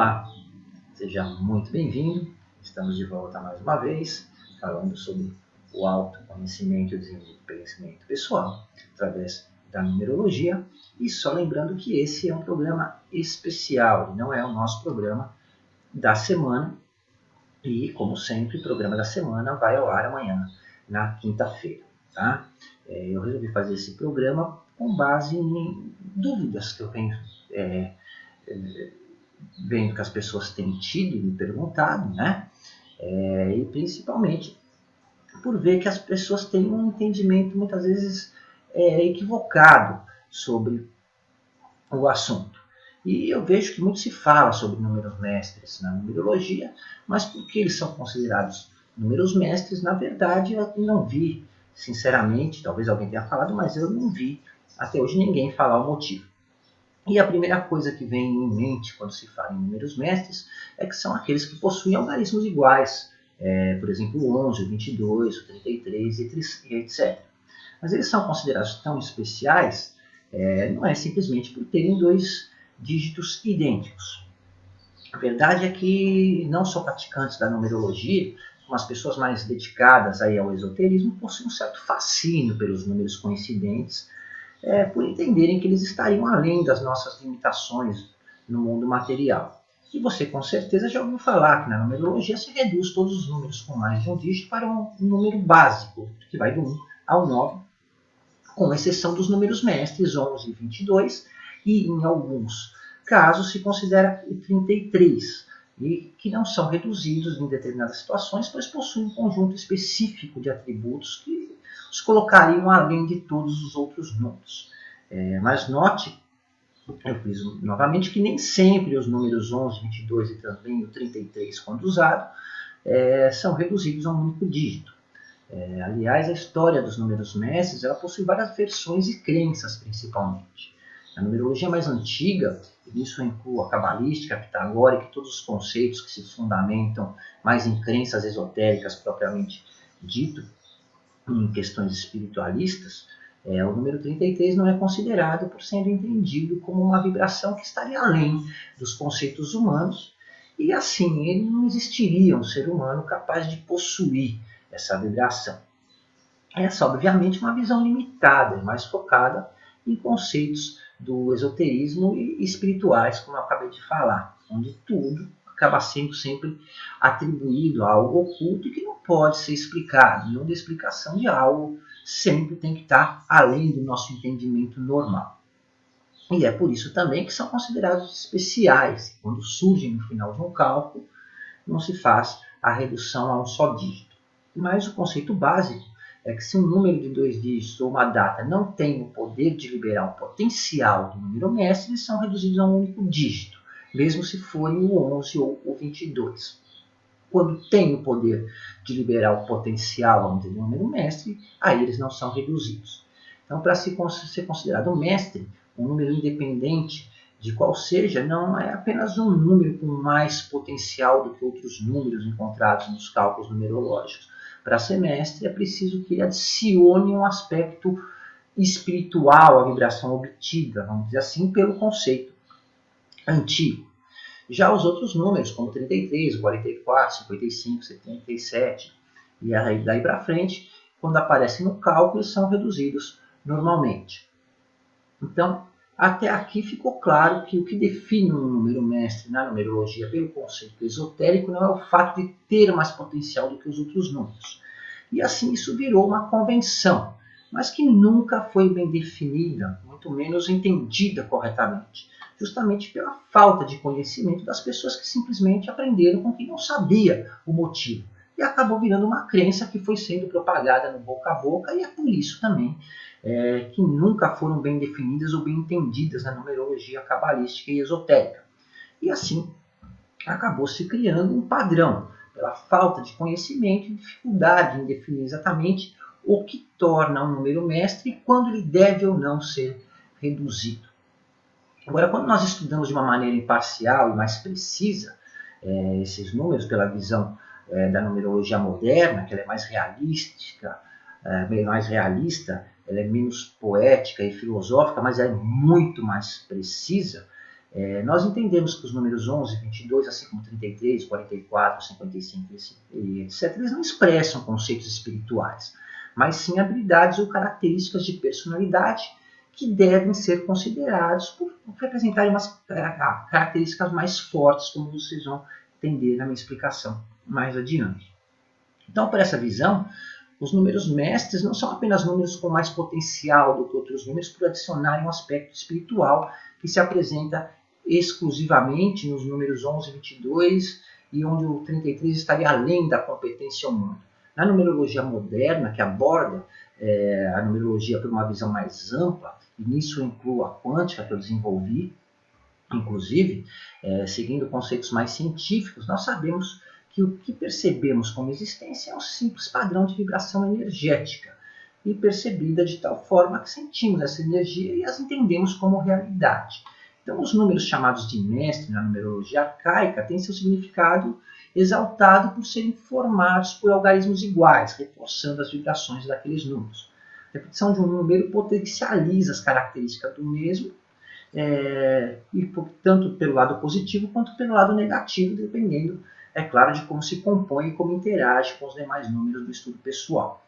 Olá, seja muito bem-vindo. Estamos de volta mais uma vez, falando sobre o autoconhecimento e o desenvolvimento pessoal através da numerologia. E só lembrando que esse é um programa especial, não é o nosso programa da semana. E, como sempre, o programa da semana vai ao ar amanhã, na quinta-feira. Tá? É, eu resolvi fazer esse programa com base em dúvidas que eu venho é, é, vendo que as pessoas têm tido e perguntado, né? É, e principalmente por ver que as pessoas têm um entendimento muitas vezes é, equivocado sobre o assunto. E eu vejo que muito se fala sobre números mestres na numerologia, mas porque eles são considerados números mestres, na verdade eu não vi, sinceramente, talvez alguém tenha falado, mas eu não vi até hoje ninguém falar o motivo. E a primeira coisa que vem em mente quando se fala em números mestres é que são aqueles que possuem algarismos iguais, é, por exemplo, o 11, o 22, o 33 e etc. Mas eles são considerados tão especiais é, não é simplesmente por terem dois dígitos idênticos. A verdade é que não só praticantes da numerologia, como as pessoas mais dedicadas aí ao esoterismo, possuem um certo fascínio pelos números coincidentes é, por entenderem que eles estariam além das nossas limitações no mundo material. E você com certeza já ouviu falar que na numerologia se reduz todos os números com mais de um dígito para um número básico, que vai do 1 ao 9, com exceção dos números mestres 11 e 22, e em alguns casos se considera o 33, e que não são reduzidos em determinadas situações, pois possuem um conjunto específico de atributos que os colocariam além de todos os outros números. É, mas note, eu fiz novamente, que nem sempre os números 11, 22 e também o 33, quando usado, é, são reduzidos a um único dígito. É, aliás, a história dos números mestres ela possui várias versões e crenças, principalmente. A numerologia mais antiga, nisso eu incluo a cabalística, a pitagórica e todos os conceitos que se fundamentam mais em crenças esotéricas propriamente dito, em questões espiritualistas, é, o número 33 não é considerado por sendo entendido como uma vibração que estaria além dos conceitos humanos, e assim ele não existiria um ser humano capaz de possuir essa vibração. Essa, obviamente, é uma visão limitada e mais focada em conceitos do esoterismo e espirituais, como eu acabei de falar, onde tudo acaba sendo sempre atribuído a algo oculto e que não pode ser explicado. E onde a explicação de algo sempre tem que estar além do nosso entendimento normal. E é por isso também que são considerados especiais. Quando surgem no final de um cálculo, não se faz a redução a um só dígito. Mas o conceito básico é que se um número de dois dígitos ou uma data não tem o poder de liberar o potencial do número mestre, eles são reduzidos a um único dígito mesmo se forem o 11 ou o 22. Quando tem o poder de liberar o potencial, vamos dizer, do número mestre, aí eles não são reduzidos. Então, para se ser considerado um mestre, um número independente de qual seja, não é apenas um número com mais potencial do que outros números encontrados nos cálculos numerológicos. Para ser mestre, é preciso que ele adicione um aspecto espiritual à vibração obtida, vamos dizer assim, pelo conceito antigo. Já os outros números, como 33, 44, 55, 77 e aí daí para frente, quando aparecem no cálculo, são reduzidos normalmente. Então, até aqui ficou claro que o que define um número mestre na numerologia pelo conceito esotérico não é o fato de ter mais potencial do que os outros números. E assim isso virou uma convenção, mas que nunca foi bem definida, muito menos entendida corretamente justamente pela falta de conhecimento das pessoas que simplesmente aprenderam com quem não sabia o motivo. E acabou virando uma crença que foi sendo propagada no boca a boca, e é por isso também é, que nunca foram bem definidas ou bem entendidas na numerologia cabalística e esotérica. E assim acabou se criando um padrão, pela falta de conhecimento e dificuldade em definir exatamente o que torna um número mestre e quando ele deve ou não ser reduzido. Agora, quando nós estudamos de uma maneira imparcial e mais precisa é, esses números pela visão é, da numerologia moderna, que ela é mais realística, é, mais realista, ela é menos poética e filosófica, mas é muito mais precisa, É, nós entendemos que os números 11, 22, assim como 33, 44, 55 e etc., eles não expressam conceitos espirituais, mas sim habilidades ou características de personalidade que devem ser considerados por representarem umas características mais fortes, como vocês vão entender na minha explicação mais adiante. Então, por essa visão, os números mestres não são apenas números com mais potencial do que outros números por adicionarem um aspecto espiritual que se apresenta exclusivamente nos números 11 e 22 e onde o 33 estaria além da competência humana. Na numerologia moderna, que aborda é, a numerologia por uma visão mais ampla, e nisso inclui a quântica que eu desenvolvi, inclusive, é, seguindo conceitos mais científicos, nós sabemos que o que percebemos como existência é um simples padrão de vibração energética e percebida de tal forma que sentimos essa energia e as entendemos como realidade. Então, os números chamados de mestre na numerologia arcaica têm seu significado exaltado por serem formados por algarismos iguais, reforçando as vibrações daqueles números. A repetição de um número potencializa as características do mesmo, é, e tanto pelo lado positivo quanto pelo lado negativo, dependendo é claro, de como se compõe e como interage com os demais números do estudo pessoal.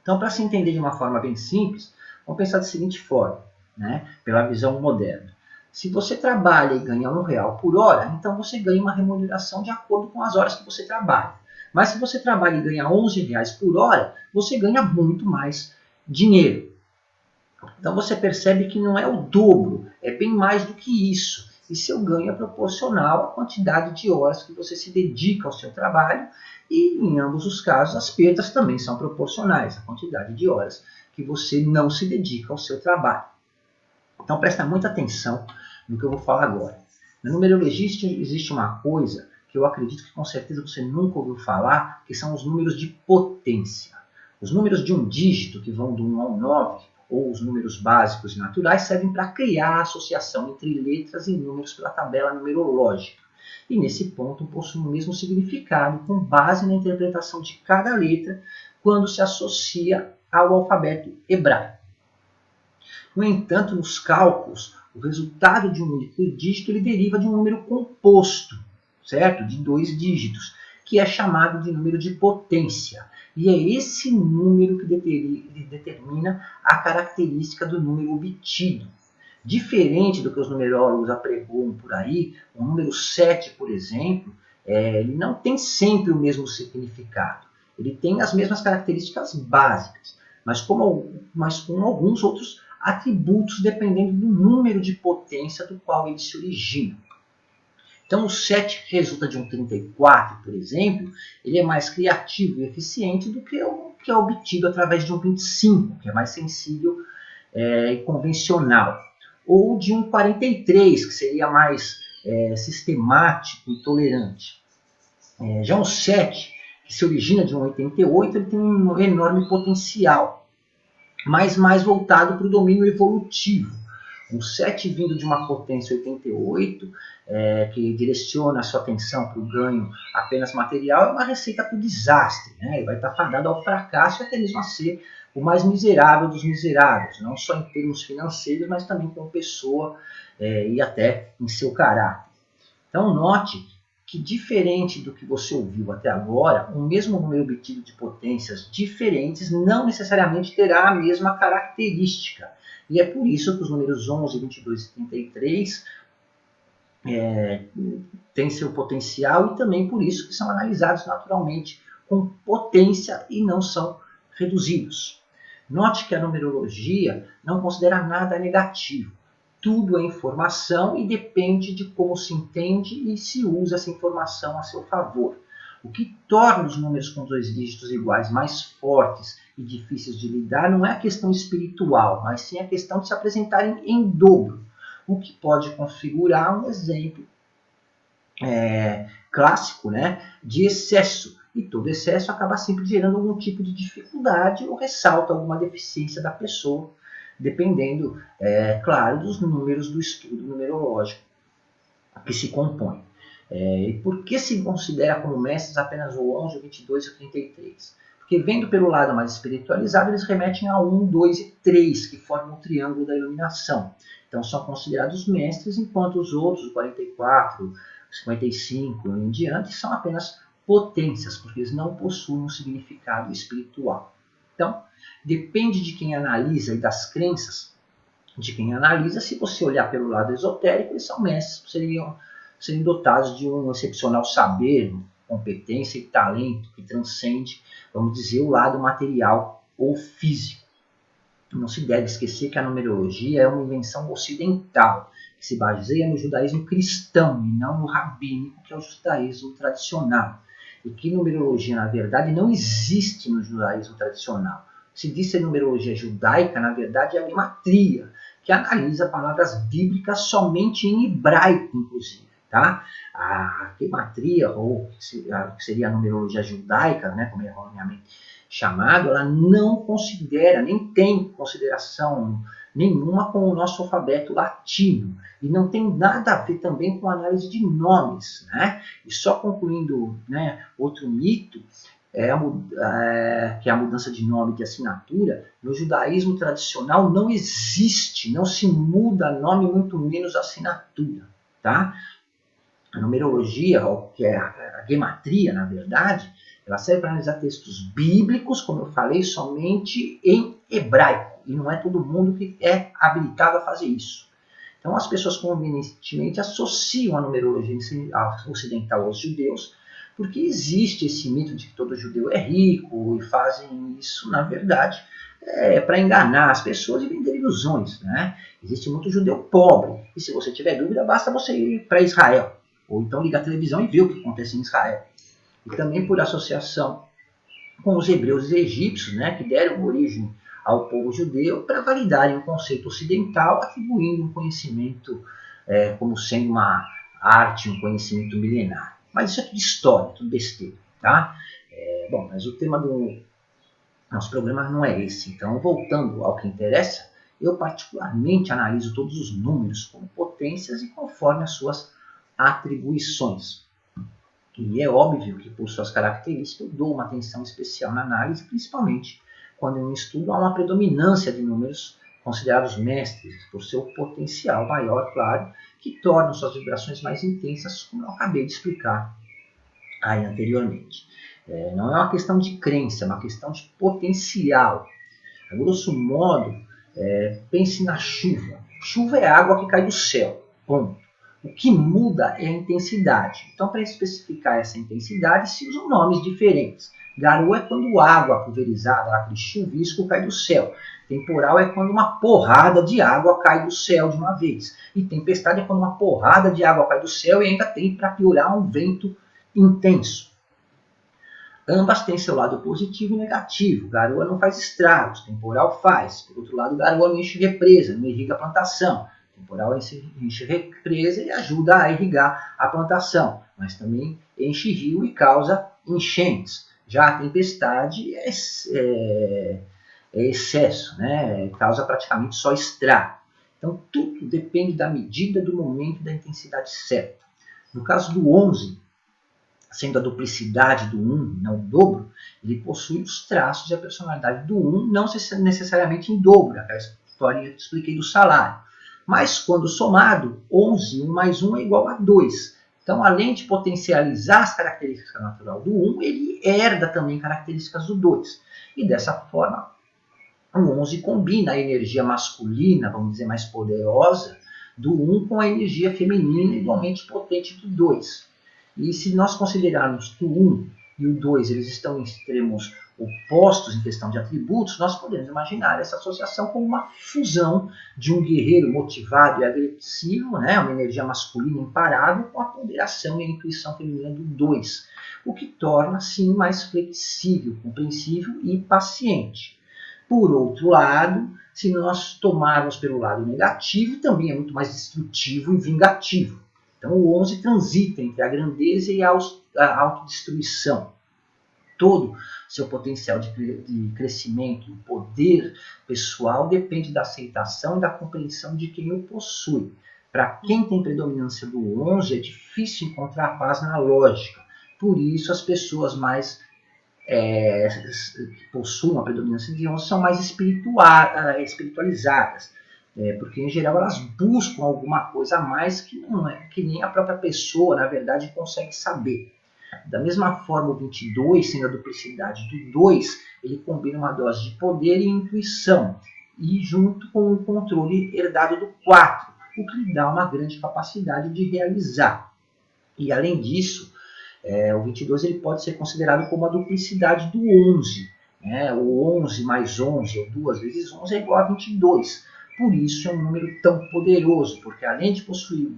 Então, para se entender de uma forma bem simples, vamos pensar da seguinte forma, né, pela visão moderna. Se você trabalha e ganha um real por hora, então você ganha uma remuneração de acordo com as horas que você trabalha. Mas se você trabalha e ganha 11 reais por hora, você ganha muito mais dinheiro. Então você percebe que não é o dobro, é bem mais do que isso e seu ganho é proporcional à quantidade de horas que você se dedica ao seu trabalho e, em ambos os casos, as perdas também são proporcionais à quantidade de horas que você não se dedica ao seu trabalho. Então presta muita atenção no que eu vou falar agora. Na numerologia existe uma coisa que eu acredito que com certeza você nunca ouviu falar, que são os números de potência. Os números de um dígito, que vão do 1 ao 9, ou os números básicos e naturais servem para criar a associação entre letras e números pela tabela numerológica. E nesse ponto possuem o mesmo significado com base na interpretação de cada letra quando se associa ao alfabeto hebraico. No entanto, nos cálculos, o resultado de um único dígito ele deriva de um número composto, certo? De dois dígitos, que é chamado de número de potência. E é esse número que determina a característica do número obtido. Diferente do que os numerólogos apregoam por aí, o número 7, por exemplo, é, ele não tem sempre o mesmo significado. Ele tem as mesmas características básicas, mas, como, mas com alguns outros atributos dependendo do número de potência do qual ele se origina. Então, o 7 que resulta de um 34, por exemplo, ele é mais criativo e eficiente do que o que é obtido através de um 25, que é mais sensível é, e convencional. Ou de um 43, que seria mais é, sistemático e tolerante. É, já um 7, que se origina de um 88, ele tem um enorme potencial, mas mais voltado para o domínio evolutivo um 7 vindo de uma potência 88, é, que direciona a sua atenção para o ganho apenas material, é uma receita para o desastre. Né? Ele vai estar fadado ao fracasso e até mesmo a ser o mais miserável dos miseráveis, não só em termos financeiros, mas também como pessoa é, e até em seu caráter. Então, note que, diferente do que você ouviu até agora, o mesmo número obtido de potências diferentes não necessariamente terá a mesma característica. E é por isso que os números 11, 22 e 33 é, têm seu potencial e também por isso que são analisados naturalmente com potência e não são reduzidos. Note que a numerologia não considera nada negativo. Tudo é informação e depende de como se entende e se usa essa informação a seu favor. O que torna os números com dois dígitos iguais mais fortes e difíceis de lidar não é a questão espiritual, mas sim a questão de se apresentarem em dobro, o que pode configurar um exemplo é, clássico né, de excesso. E todo excesso acaba sempre gerando algum tipo de dificuldade ou ressalta alguma deficiência da pessoa, dependendo, é, claro, dos números do estudo numerológico que se compõe. É, e por que se considera como mestres apenas o 11, o 22 e o 33? Porque vendo pelo lado mais espiritualizado, eles remetem a 1, 2 e 3, que formam o triângulo da iluminação. Então são considerados mestres, enquanto os outros, 44, 55 e em diante, são apenas potências, porque eles não possuem um significado espiritual. Então, depende de quem analisa e das crenças de quem analisa. Se você olhar pelo lado esotérico, eles são mestres, seriam, seriam dotados de um excepcional saber, competência e talento que transcende, vamos dizer, o lado material ou físico. Não se deve esquecer que a numerologia é uma invenção ocidental, que se baseia no judaísmo cristão e não no rabínico, que é o judaísmo tradicional. E que numerologia, na verdade, não existe no judaísmo tradicional. Se diz ser numerologia judaica, na verdade, é a gematria, que analisa palavras bíblicas somente em hebraico, inclusive. Tá? A gematria, ou que seria a numerologia judaica, né, como é erroneamente chamado, ela não considera, nem tem consideração nenhuma com o nosso alfabeto latino. E não tem nada a ver também com análise de nomes. Né? E só concluindo né, outro mito, é é, que é a mudança de nome de assinatura, no judaísmo tradicional não existe, não se muda nome, muito menos assinatura. Tá? A numerologia, que é a, gematria, na verdade, ela serve para analisar textos bíblicos, como eu falei, somente em hebraico. E não é todo mundo que é habilitado a fazer isso. Então, as pessoas convenientemente associam a numerologia ocidental aos judeus, porque existe esse mito de que todo judeu é rico e fazem isso, na verdade, é, para enganar as pessoas e vender ilusões. Né? Existe muito judeu pobre, e se você tiver dúvida, basta você ir para Israel, ou então ligar a televisão e ver o que acontece em Israel e também por associação com os hebreus e egípcios, né, que deram origem ao povo judeu, para validarem o conceito ocidental, atribuindo um conhecimento é, como sendo uma arte, um conhecimento milenar. Mas isso é tudo história, tudo besteira. Tá? É, bom, mas o tema do nosso programa não é esse. Então, voltando ao que interessa, eu particularmente analiso todos os números como potências e conforme as suas atribuições. E é óbvio que, por suas características, eu dou uma atenção especial na análise, principalmente quando em um estudo há uma predominância de números considerados mestres, por seu potencial maior, claro, que tornam suas vibrações mais intensas, como eu acabei de explicar aí anteriormente. É, não é uma questão de crença, é uma questão de potencial. A grosso modo, é, pense na chuva. Chuva é água que cai do céu. Ponto. O que muda é a intensidade. Então, para especificar essa intensidade, se usam nomes diferentes. Garoa é quando água pulverizada, aquele chuvisco, cai do céu. Temporal é quando uma porrada de água cai do céu de uma vez. E tempestade é quando uma porrada de água cai do céu e ainda tem, para piorar, um vento intenso. Ambas têm seu lado positivo e negativo. Garoa não faz estragos, temporal faz. Por outro lado, garoa não enche represa, não irriga plantação temporal enche represa e ajuda a irrigar a plantação, mas também enche rio e causa enchentes. Já a tempestade é, é, é excesso, né? causa praticamente só estrago. Então tudo depende da medida, do momento e da intensidade certa. No caso do 11, sendo a duplicidade do 1, não o dobro, ele possui os traços e a personalidade do 1, não necessariamente em dobro, aquela história que eu expliquei do salário. Mas quando somado, 11, 1 mais 1 é igual a 2. Então, além de potencializar as características natural do 1, ele herda também características do 2. E dessa forma, o 11 combina a energia masculina, vamos dizer, mais poderosa, do 1 com a energia feminina igualmente potente do 2. E se nós considerarmos que o 1 e o 2 eles estão em extremos opostos em questão de atributos, nós podemos imaginar essa associação como uma fusão de um guerreiro motivado e agressivo, né, uma energia masculina imparável, com a ponderação e a intuição feminina do 2, o que torna, sim, mais flexível, compreensível e paciente. Por outro lado, se nós tomarmos pelo lado negativo, também é muito mais destrutivo e vingativo. Então, o 11 transita entre a grandeza e a autodestruição todo seu potencial de, de crescimento, o poder pessoal depende da aceitação e da compreensão de quem o possui. Para quem tem predominância do 11, é difícil encontrar paz na lógica. Por isso, as pessoas mais é, que possuem uma predominância de 11 são mais espiritual, espiritualizadas. É, porque em geral elas buscam alguma coisa a mais que não é que nem a própria pessoa, na verdade, consegue saber. Da mesma forma, o 22, sendo a duplicidade do 2, ele combina uma dose de poder e intuição, e junto com o controle herdado do 4, o que lhe dá uma grande capacidade de realizar. E além disso, é, o 22 ele pode ser considerado como a duplicidade do 11. Né? O 11 mais 11, ou 2 vezes 11, é igual a 22. Por isso é um número tão poderoso, porque além de possuir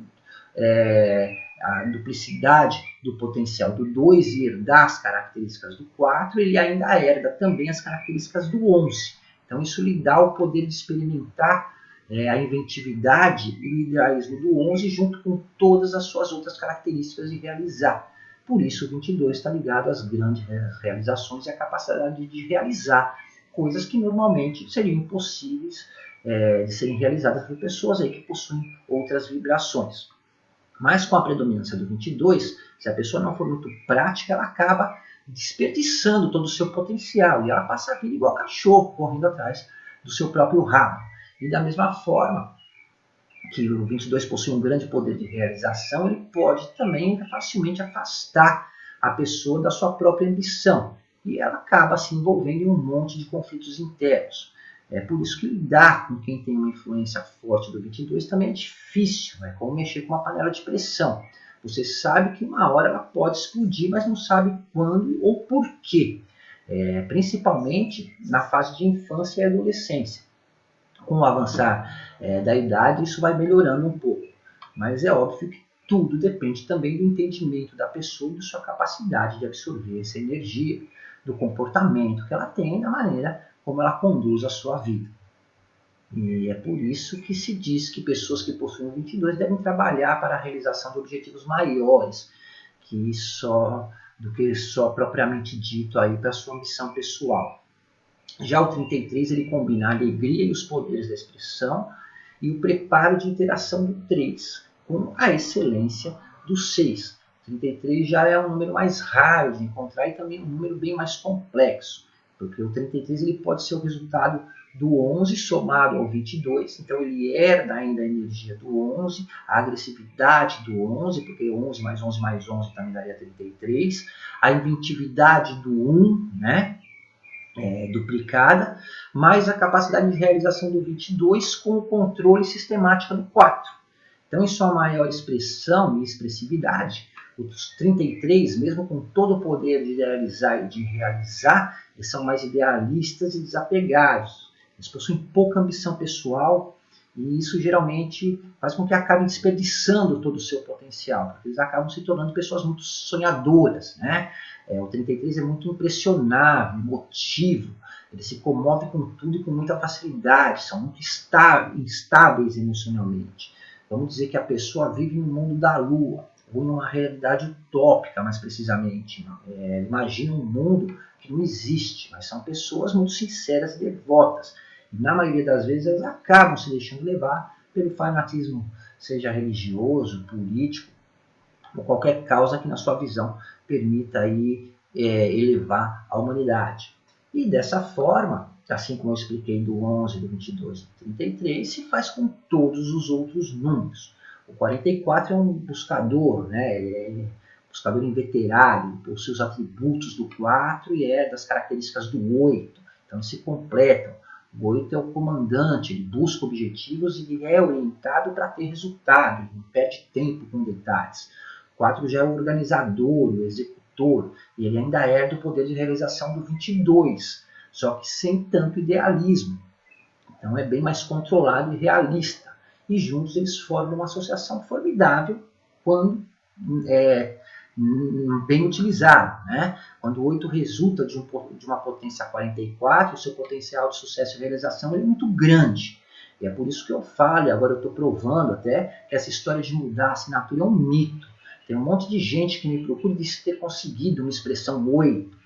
é, a duplicidade do potencial do 2 e herdar as características do 4, ele ainda herda também as características do 11. Então isso lhe dá o poder de experimentar é, a inventividade e o idealismo do 11 junto com todas as suas outras características de realizar. Por isso o 22 está ligado às grandes realizações e à capacidade de realizar coisas que normalmente seriam impossíveis é, de serem realizadas por pessoas aí que possuem outras vibrações. Mas com a predominância do 22, se a pessoa não for muito prática, ela acaba desperdiçando todo o seu potencial e ela passa a vida igual cachorro, correndo atrás do seu próprio rabo. E da mesma forma que o 22 possui um grande poder de realização, ele pode também facilmente afastar a pessoa da sua própria ambição e ela acaba se envolvendo em um monte de conflitos internos. É por isso que lidar com quem tem uma influência forte do 22 também é difícil, é como mexer com uma panela de pressão. Você sabe que uma hora ela pode explodir, mas não sabe quando ou por quê. É, principalmente na fase de infância e adolescência. Com o avançar é, da idade, isso vai melhorando um pouco. Mas é óbvio que tudo depende também do entendimento da pessoa e da sua capacidade de absorver essa energia, do comportamento que ela tem, da maneira como ela conduz a sua vida. E é por isso que se diz que pessoas que possuem 22 devem trabalhar para a realização de objetivos maiores que só do que só propriamente dito aí para sua missão pessoal. Já o 33 ele combina a alegria e os poderes da expressão e o preparo de interação do 3 com a excelência do 6. 33 já é um número mais raro de encontrar e também um número bem mais complexo porque o 33 ele pode ser o resultado do 11 somado ao 22, então ele herda ainda a energia do 11, a agressividade do 11, porque 11 mais 11 mais 11 também daria 33, a inventividade do 1, né, é, duplicada, mais a capacidade de realização do 22 com o controle sistemático do 4. Então, em sua maior expressão e expressividade, os 33, mesmo com todo o poder de idealizar e de realizar, eles são mais idealistas e desapegados. Eles possuem pouca ambição pessoal e isso geralmente faz com que acabem desperdiçando todo o seu potencial, porque eles acabam se tornando pessoas muito sonhadoras. Né? É, o 33 é muito impressionável, emotivo, ele se comove com tudo e com muita facilidade, são muito instáveis emocionalmente. Vamos dizer que a pessoa vive no mundo da lua, ou numa realidade utópica, mais precisamente. É, imagina um mundo que não existe, mas são pessoas muito sinceras e devotas. E, na maioria das vezes, elas acabam se deixando levar pelo fanatismo, seja religioso, político, ou qualquer causa que, na sua visão, permita aí, é, elevar a humanidade. E dessa forma, assim como eu expliquei do 11, do 22 e do 33, se faz com todos os outros números. O 44 é um buscador, né? ele é buscador inveterário, possui os atributos do 4 e é das características do 8. Então se completam. O 8 é o comandante, ele busca objetivos e ele é orientado para ter resultado, ele não perde tempo com detalhes. O 4 já é o organizador, o executor, e ele ainda herda o poder de realização do 22, só que sem tanto idealismo. Então é bem mais controlado e realista e juntos eles formam uma associação formidável quando é, bem utilizado. Né? Quando o 8 resulta de, um, de, uma potência 44, o seu potencial de sucesso e realização é muito grande. E é por isso que eu falo, e agora eu estou provando até, que essa história de mudar a assinatura é um mito. Tem um monte de gente que me procura e diz ter conseguido uma expressão 8.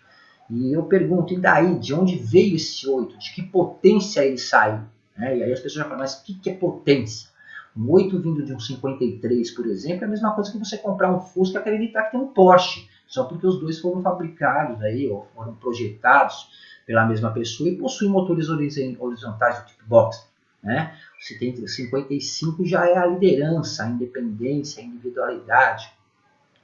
E eu pergunto, e daí? De onde veio esse 8? De que potência ele saiu? Né? E aí as pessoas já falam, mas o que, que é potência? Um 8 vindo de um 53, por exemplo, é a mesma coisa que você comprar um Fusca e acreditar que tem um Porsche. só porque os dois foram fabricados aí, ou foram projetados pela mesma pessoa e possuem motores horizontais do tipo box. Né? O 55 já é a liderança, a independência, a individualidade.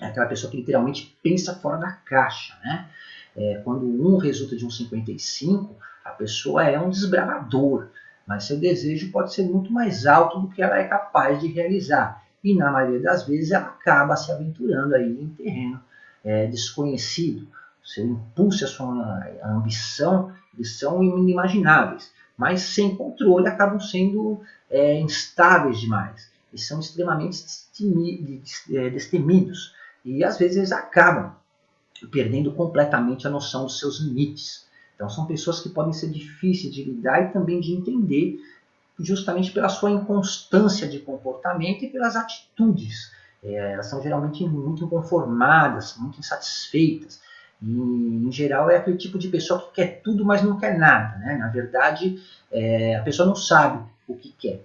É aquela pessoa que literalmente pensa fora da caixa. Né? É, quando um resulta de um 55, a pessoa é um desbravador, mas seu desejo pode ser muito mais alto do que ela é capaz de realizar. E na maioria das vezes ela acaba se aventurando aí em terreno é, desconhecido. Seu impulso e a sua ambição eles são inimagináveis, mas sem controle acabam sendo é, instáveis demais e são extremamente é, destemidos. E às vezes acabam perdendo completamente a noção dos seus limites. Então são pessoas que podem ser difíceis de lidar e também de entender, justamente pela sua inconstância de comportamento e pelas atitudes. É, elas são geralmente muito inconformadas, muito insatisfeitas. E, em geral, é aquele tipo de pessoa que quer tudo, mas não quer nada. Né? Na verdade, é, a pessoa não sabe o que quer.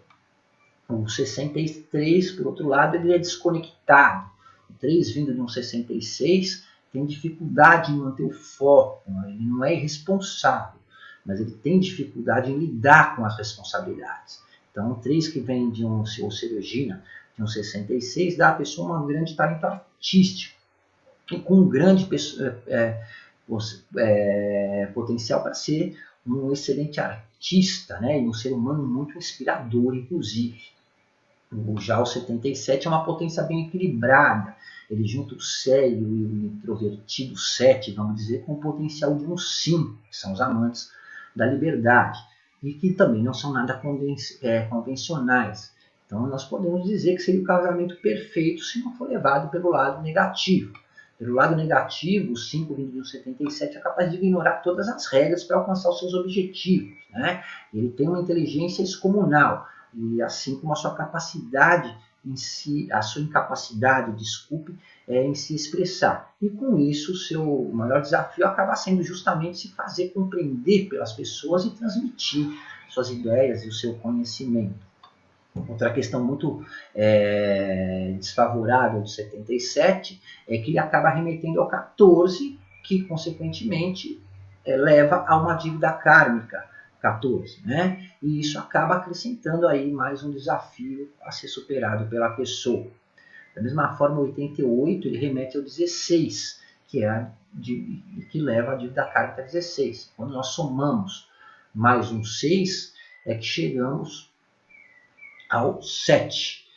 O 63, por outro lado, ele é desconectado. O 3 vindo de um 66 tem dificuldade em manter o foco, né? ele não é irresponsável, mas ele tem dificuldade em lidar com as responsabilidades. Então, um 3 que vem de um ou cirurgia, de um 66, dá à pessoa um grande talento artístico e com um grande é, é, potencial para ser um excelente artista né? e um ser humano muito inspirador, inclusive. Já o 77 é uma potência bem equilibrada, ele junta o sério e o introvertido 7, vamos dizer, com o potencial de um 5, que são os amantes da liberdade, e que também não são nada é, convencionais. Então nós podemos dizer que seria o casamento perfeito se não for levado pelo lado negativo. Pelo lado negativo, o 5 vindo de um 77 é capaz de ignorar todas as regras para alcançar os seus objetivos. Né? Ele tem uma inteligência excomunal e assim como a sua capacidade em si, a sua incapacidade, desculpe, é, em se expressar. E com isso, o seu maior desafio acaba sendo justamente se fazer compreender pelas pessoas e transmitir suas ideias e o seu conhecimento. Outra questão muito é, desfavorável do 77 é que ele acaba remetendo ao 14, que consequentemente é, leva a uma dívida kármica 14, né? E isso acaba acrescentando aí mais um desafio a ser superado pela pessoa. Da mesma forma, o 88 ele remete ao 16, que é a de, que leva a dívida kármica 16. Quando nós somamos mais um 6, é que chegamos ao 7.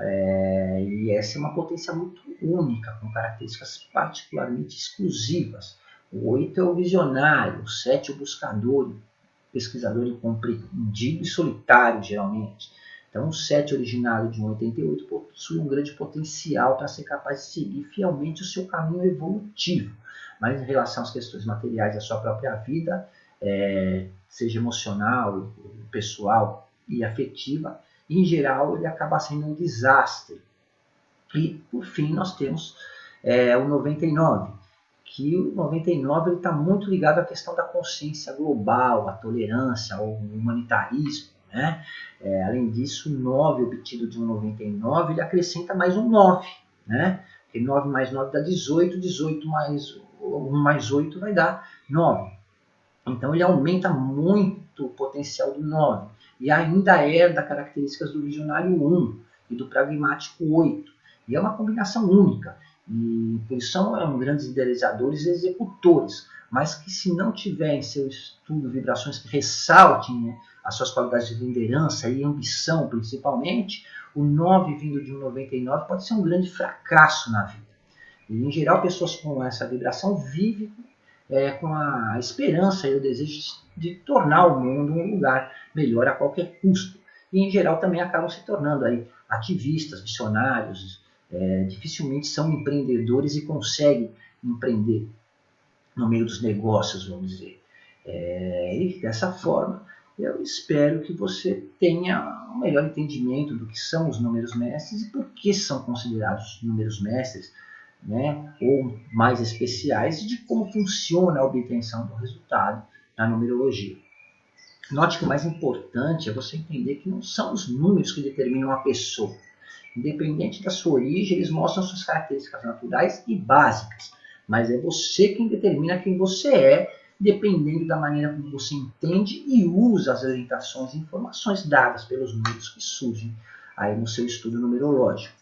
É, e essa é uma potência muito única, com características particularmente exclusivas. O 8 é o visionário, o 7 é o buscador, pesquisador incompreendido e solitário, geralmente. Então, o 7 originário de um 88 possui um grande potencial para ser capaz de seguir fielmente o seu caminho evolutivo. Mas em relação às questões materiais da sua própria vida, é, seja emocional, pessoal e afetiva, em geral ele acaba sendo um desastre. E, por fim, nós temos é, o 99, que o 99 está muito ligado à questão da consciência global, à tolerância, ao humanitarismo. Né? É, além disso, o 9 obtido de um 99, ele acrescenta mais um 9. Né? Porque 9 mais 9 dá 18, 18 mais 1 mais 8 vai dar 9. Então ele aumenta muito o potencial do 9. E ainda herda características do visionário 1 e do pragmático 8. E é uma combinação única. E eles são é, grandes idealizadores e executores, mas que se não tiver em seu estudo vibrações que ressaltem né, as suas qualidades de liderança e ambição principalmente, o 9 vindo de um 99 pode ser um grande fracasso na vida. E, em geral, pessoas com essa vibração vivem é, com a esperança e o desejo de tornar o mundo um lugar melhor a qualquer custo. E, em geral, também acabam se tornando aí ativistas, missionários, é, dificilmente são empreendedores e conseguem empreender no meio dos negócios, vamos dizer. É, e dessa forma, eu espero que você tenha um melhor entendimento do que são os números mestres e por que são considerados números mestres, né, ou mais especiais, e de como funciona a obtenção do resultado na numerologia. Note que o mais importante é você entender que não são os números que determinam a pessoa Independente da sua origem, eles mostram suas características naturais e básicas. mas é você quem determina quem você é, dependendo da maneira como você entende e usa as orientações e informações dadas pelos números que surgem aí no seu estudo numerológico.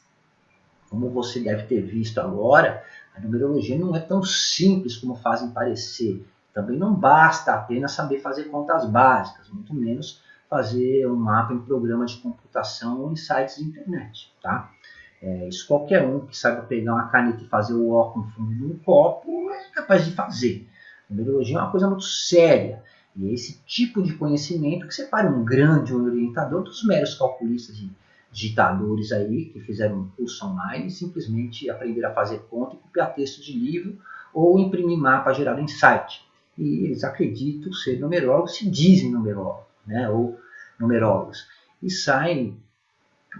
Como você deve ter visto agora, a numerologia não é tão simples como fazem parecer. Também não basta apenas saber fazer contas básicas, muito menos fazer um mapa em programa de computação ou em sites de internet. Tá? É, isso qualquer um que saiba pegar uma caneta e fazer o ó com fundo de um copo é capaz de fazer. Numerologia é uma coisa muito séria. E é esse tipo de conhecimento que separa um grande orientador dos meros calculistas e digitadores aí que fizeram um curso online e simplesmente aprenderam a fazer conta e copiar texto de livro ou imprimir mapa gerado em site. E eles acreditam ser numerólogos, se dizem numerólogos, né? ou numerólogos. E saem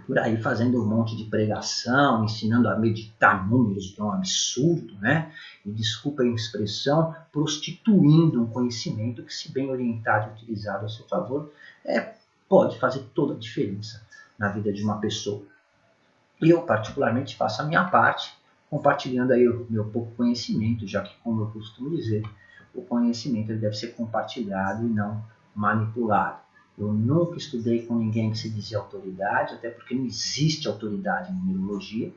por aí fazendo um monte de pregação, ensinando a meditar números, que é um absurdo, né? E desculpa a expressão, prostituindo um conhecimento que, se bem orientado e utilizado a seu favor, é, pode fazer toda a diferença na vida de uma pessoa. Eu, particularmente, faço a minha parte, compartilhando aí o meu pouco conhecimento, já que, como eu costumo dizer, o conhecimento deve ser compartilhado e não manipulado. Eu nunca estudei com ninguém que se dizia autoridade, até porque não existe autoridade em numerologia.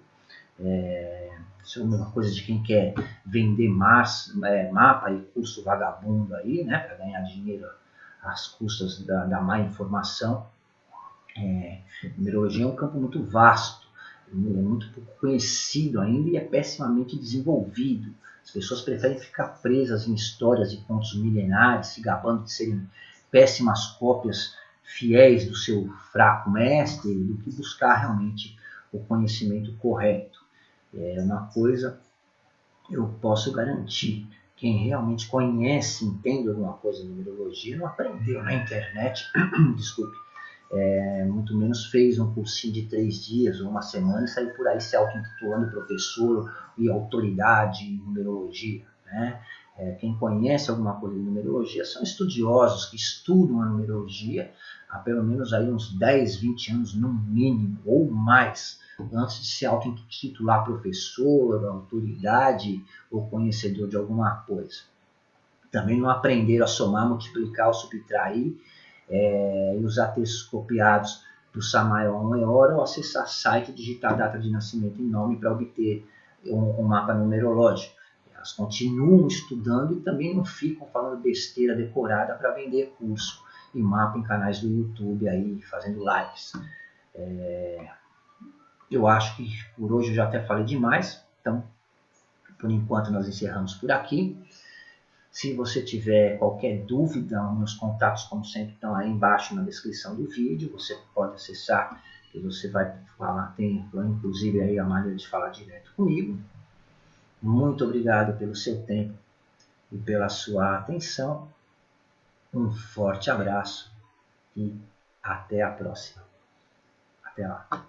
É, isso é uma coisa de quem quer vender mars, é, mapa e curso vagabundo aí, né, para ganhar dinheiro às custas da, da má informação. É, numerologia é um campo muito vasto, é muito pouco conhecido ainda e é pessimamente desenvolvido. As pessoas preferem ficar presas em histórias e contos milenares, se gabando de serem péssimas cópias fiéis do seu fraco mestre do que buscar realmente o conhecimento correto. É uma coisa eu posso garantir. Quem realmente conhece, entende alguma coisa de numerologia, não aprendeu na internet, desculpe, é, muito menos fez um cursinho de três dias ou uma semana e saiu por aí se auto-intitulando professor e autoridade em numerologia. Né? É, quem conhece alguma coisa de numerologia são estudiosos que estudam a numerologia há pelo menos aí uns 10, 20 anos no mínimo ou mais, antes de se auto-intitular professor, autoridade ou conhecedor de alguma coisa. Também não aprenderam a somar, multiplicar ou subtrair é, e usar textos copiados do Samael Meora ou acessar site digitar data de nascimento e nome para obter um, um mapa numerológico elas continuam estudando e também não ficam falando besteira decorada para vender curso e mapa em canais do YouTube aí, fazendo lives. É, eu acho que por hoje eu já até falei demais, então por enquanto nós encerramos por aqui. Se você tiver qualquer dúvida, meus contatos, como sempre, estão aí embaixo na descrição do vídeo. Você pode acessar e você vai falar, tem inclusive aí a maneira de falar direto comigo. Muito obrigado pelo seu tempo e pela sua atenção. Um forte abraço e até a próxima. Até lá.